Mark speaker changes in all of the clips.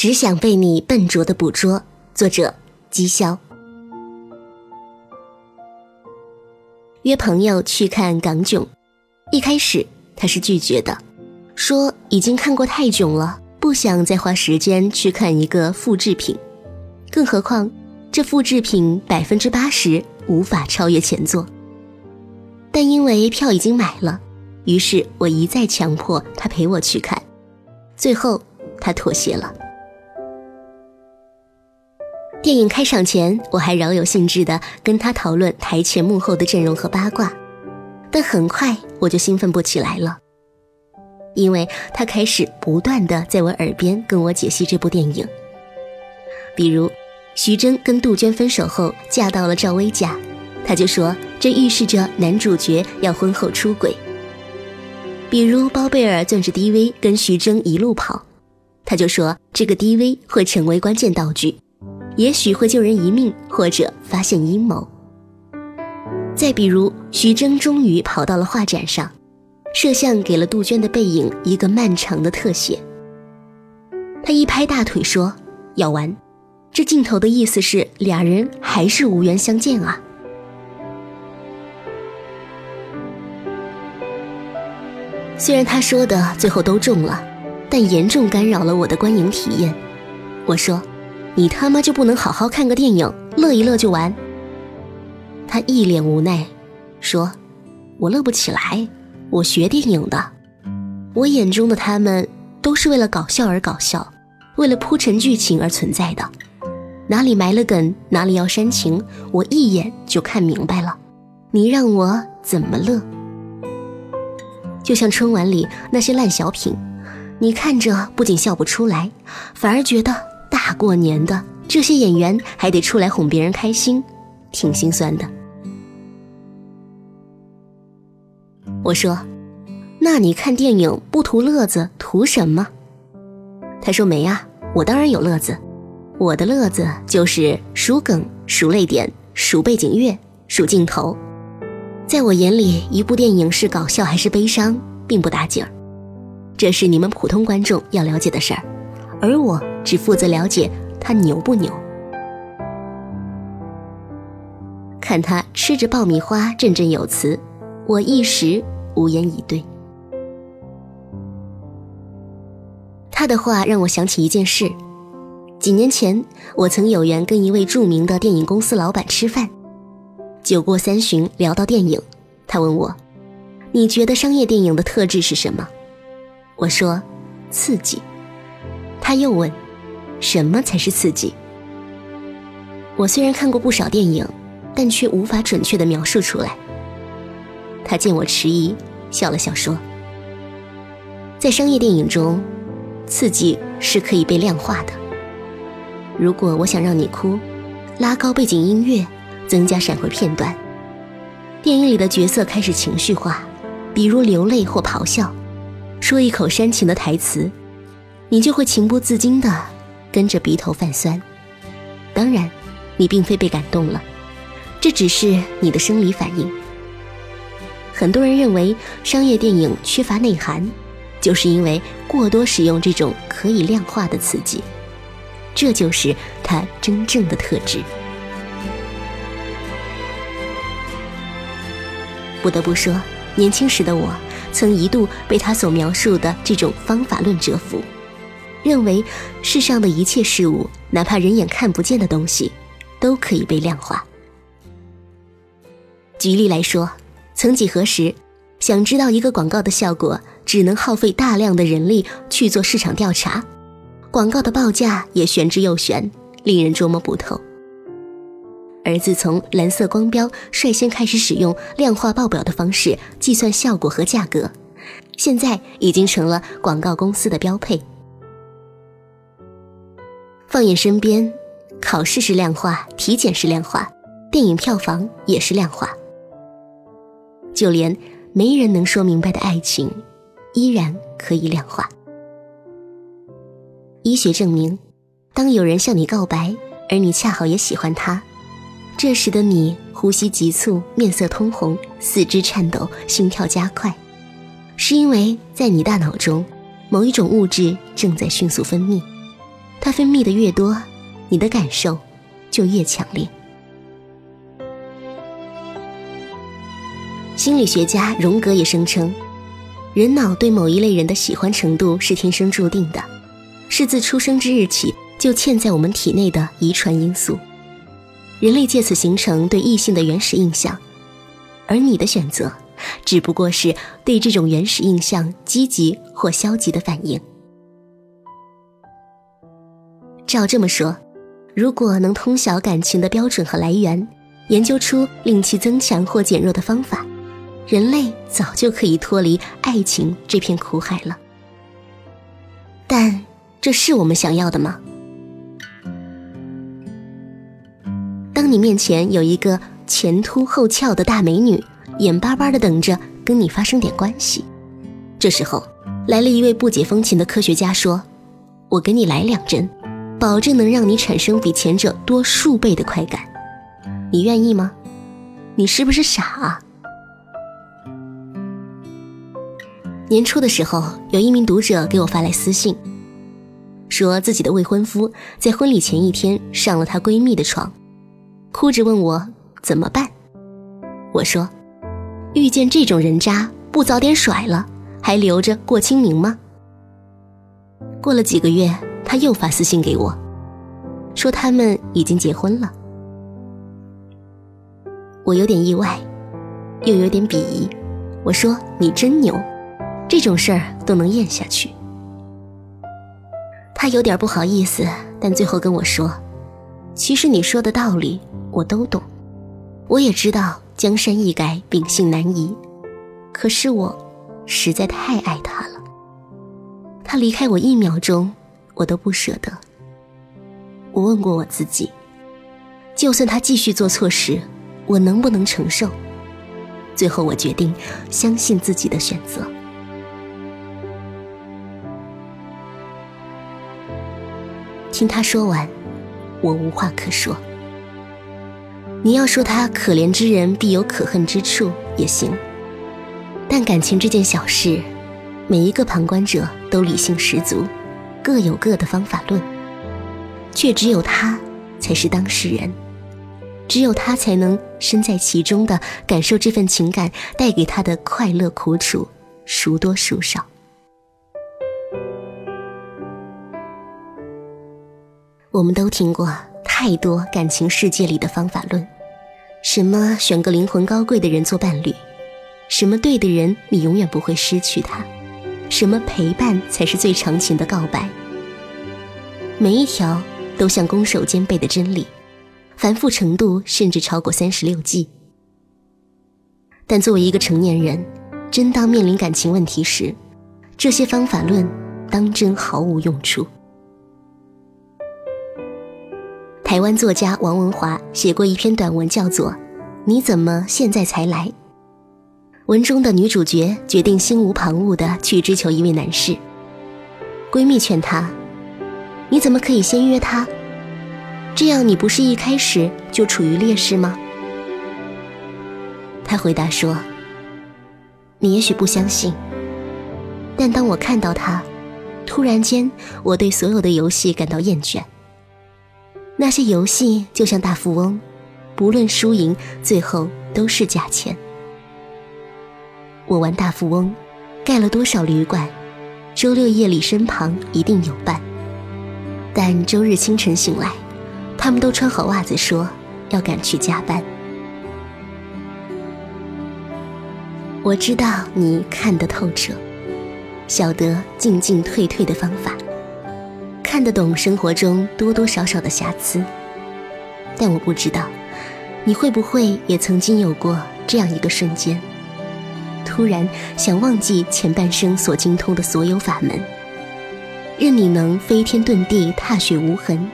Speaker 1: 只想被你笨拙的捕捉。作者：姬潇。约朋友去看港囧，一开始他是拒绝的，说已经看过泰囧了，不想再花时间去看一个复制品。更何况，这复制品百分之八十无法超越前作。但因为票已经买了，于是我一再强迫他陪我去看，最后他妥协了。电影开场前，我还饶有兴致地跟他讨论台前幕后的阵容和八卦，但很快我就兴奋不起来了，因为他开始不断地在我耳边跟我解析这部电影。比如，徐峥跟杜鹃分手后嫁到了赵薇家，他就说这预示着男主角要婚后出轨。比如包贝尔攥着 DV 跟徐峥一路跑，他就说这个 DV 会成为关键道具。也许会救人一命，或者发现阴谋。再比如，徐峥终于跑到了画展上，摄像给了杜鹃的背影一个漫长的特写。他一拍大腿说：“要完！”这镜头的意思是俩人还是无缘相见啊。虽然他说的最后都中了，但严重干扰了我的观影体验。我说。你他妈就不能好好看个电影，乐一乐就完？他一脸无奈，说：“我乐不起来，我学电影的，我眼中的他们都是为了搞笑而搞笑，为了铺陈剧情而存在的，哪里埋了梗，哪里要煽情，我一眼就看明白了。你让我怎么乐？就像春晚里那些烂小品，你看着不仅笑不出来，反而觉得……”大过年的，这些演员还得出来哄别人开心，挺心酸的。我说：“那你看电影不图乐子，图什么？”他说：“没啊，我当然有乐子，我的乐子就是数梗、数泪点、数背景乐、数镜头。在我眼里，一部电影是搞笑还是悲伤，并不打紧儿，这是你们普通观众要了解的事儿。”而我只负责了解他牛不牛，看他吃着爆米花振振有词，我一时无言以对。他的话让我想起一件事：几年前，我曾有缘跟一位著名的电影公司老板吃饭，酒过三巡，聊到电影，他问我：“你觉得商业电影的特质是什么？”我说：“刺激。”他又问：“什么才是刺激？”我虽然看过不少电影，但却无法准确的描述出来。他见我迟疑，笑了笑说：“在商业电影中，刺激是可以被量化的。如果我想让你哭，拉高背景音乐，增加闪回片段，电影里的角色开始情绪化，比如流泪或咆哮，说一口煽情的台词。”你就会情不自禁的跟着鼻头泛酸，当然，你并非被感动了，这只是你的生理反应。很多人认为商业电影缺乏内涵，就是因为过多使用这种可以量化的刺激，这就是它真正的特质。不得不说，年轻时的我曾一度被他所描述的这种方法论折服。认为世上的一切事物，哪怕人眼看不见的东西，都可以被量化。举例来说，曾几何时，想知道一个广告的效果，只能耗费大量的人力去做市场调查，广告的报价也玄之又玄，令人捉摸不透。而自从蓝色光标率先开始使用量化报表的方式计算效果和价格，现在已经成了广告公司的标配。放眼身边，考试是量化，体检是量化，电影票房也是量化。就连没人能说明白的爱情，依然可以量化。医学证明，当有人向你告白，而你恰好也喜欢他，这时的你呼吸急促，面色通红，四肢颤抖，心跳加快，是因为在你大脑中，某一种物质正在迅速分泌。它分泌的越多，你的感受就越强烈。心理学家荣格也声称，人脑对某一类人的喜欢程度是天生注定的，是自出生之日起就嵌在我们体内的遗传因素。人类借此形成对异性的原始印象，而你的选择，只不过是对这种原始印象积极或消极的反应。照这么说，如果能通晓感情的标准和来源，研究出令其增强或减弱的方法。人类早就可以脱离爱情这片苦海了，但这是我们想要的吗？当你面前有一个前凸后翘的大美女，眼巴巴的等着跟你发生点关系，这时候来了一位不解风情的科学家，说：“我给你来两针，保证能让你产生比前者多数倍的快感，你愿意吗？你是不是傻啊？”年初的时候，有一名读者给我发来私信，说自己的未婚夫在婚礼前一天上了她闺蜜的床，哭着问我怎么办。我说：“遇见这种人渣，不早点甩了，还留着过清明吗？”过了几个月，他又发私信给我，说他们已经结婚了。我有点意外，又有点鄙夷。我说：“你真牛。”这种事儿都能咽下去，他有点不好意思，但最后跟我说：“其实你说的道理我都懂，我也知道江山易改，秉性难移。可是我实在太爱他了，他离开我一秒钟，我都不舍得。我问过我自己，就算他继续做错事，我能不能承受？最后我决定相信自己的选择。”听他说完，我无话可说。你要说他可怜之人必有可恨之处也行，但感情这件小事，每一个旁观者都理性十足，各有各的方法论，却只有他才是当事人，只有他才能身在其中的感受这份情感带给他的快乐苦楚，孰多孰少。我们都听过太多感情世界里的方法论，什么选个灵魂高贵的人做伴侣，什么对的人你永远不会失去他，什么陪伴才是最长情的告白。每一条都像攻守兼备的真理，繁复程度甚至超过三十六计。但作为一个成年人，真当面临感情问题时，这些方法论当真毫无用处。台湾作家王文华写过一篇短文，叫做《你怎么现在才来》。文中的女主角决定心无旁骛地去追求一位男士。闺蜜劝她：“你怎么可以先约他？这样你不是一开始就处于劣势吗？”他回答说：“你也许不相信，但当我看到他，突然间我对所有的游戏感到厌倦。”那些游戏就像大富翁，不论输赢，最后都是价钱。我玩大富翁，盖了多少旅馆，周六夜里身旁一定有伴。但周日清晨醒来，他们都穿好袜子说要赶去加班。我知道你看得透彻，晓得进进退退的方法。看得懂生活中多多少少的瑕疵，但我不知道，你会不会也曾经有过这样一个瞬间，突然想忘记前半生所精通的所有法门，任你能飞天遁地、踏雪无痕，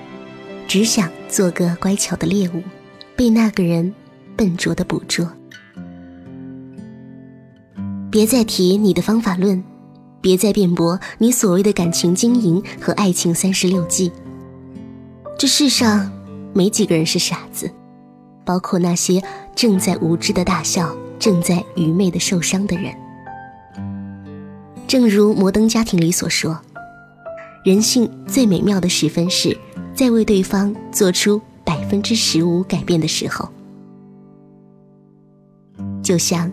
Speaker 1: 只想做个乖巧的猎物，被那个人笨拙的捕捉。别再提你的方法论。别再辩驳你所谓的感情经营和爱情三十六计。这世上没几个人是傻子，包括那些正在无知的大笑、正在愚昧的受伤的人。正如《摩登家庭》里所说，人性最美妙的时分是在为对方做出百分之十五改变的时候。就像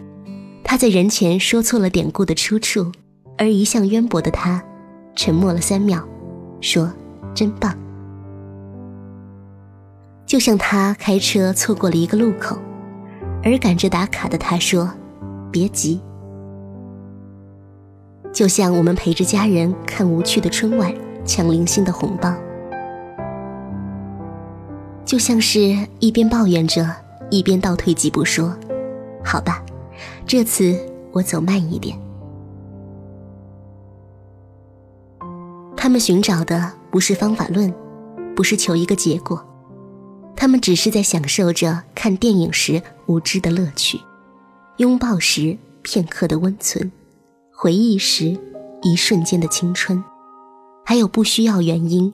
Speaker 1: 他在人前说错了典故的出处，而一向渊博的他沉默了三秒，说：“真棒。”就像他开车错过了一个路口，而赶着打卡的他说：“别急。”就像我们陪着家人看无趣的春晚，抢零星的红包；就像是一边抱怨着，一边倒退几步说：“好吧，这次我走慢一点。”他们寻找的不是方法论，不是求一个结果。他们只是在享受着看电影时无知的乐趣，拥抱时片刻的温存，回忆时一瞬间的青春，还有不需要原因，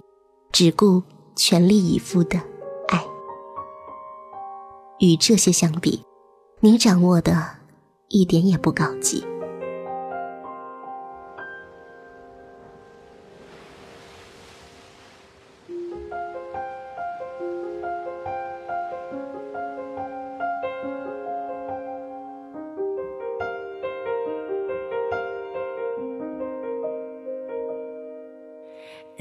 Speaker 1: 只顾全力以赴的爱。与这些相比，你掌握的一点也不高级。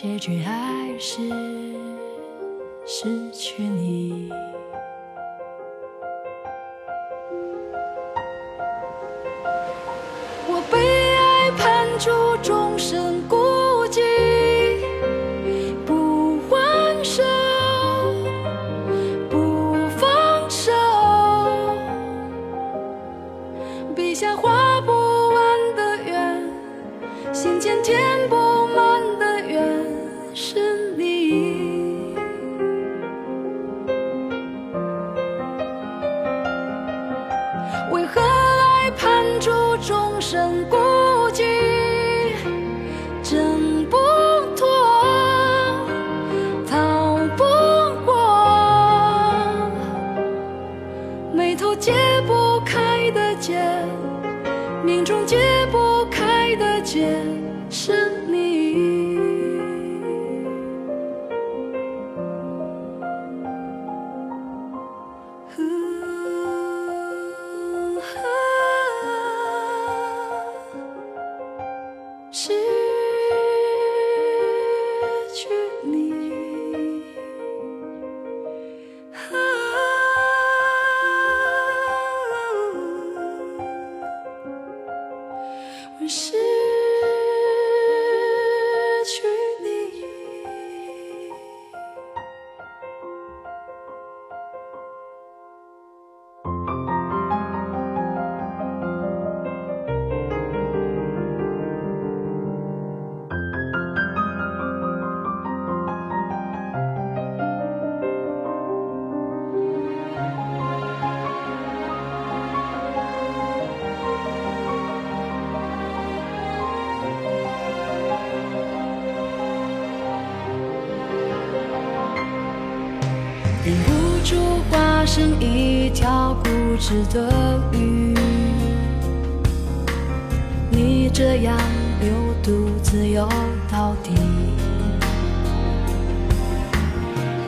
Speaker 2: 结局还是失去你。成一条固执的鱼，你这样流独自游到底。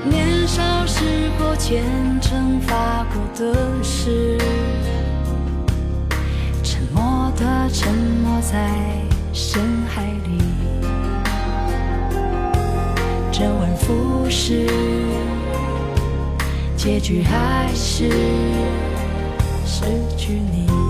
Speaker 2: 年少时候虔诚发过的誓，沉默的沉没在深海里，周而复始。结局还是失去你。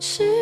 Speaker 2: 是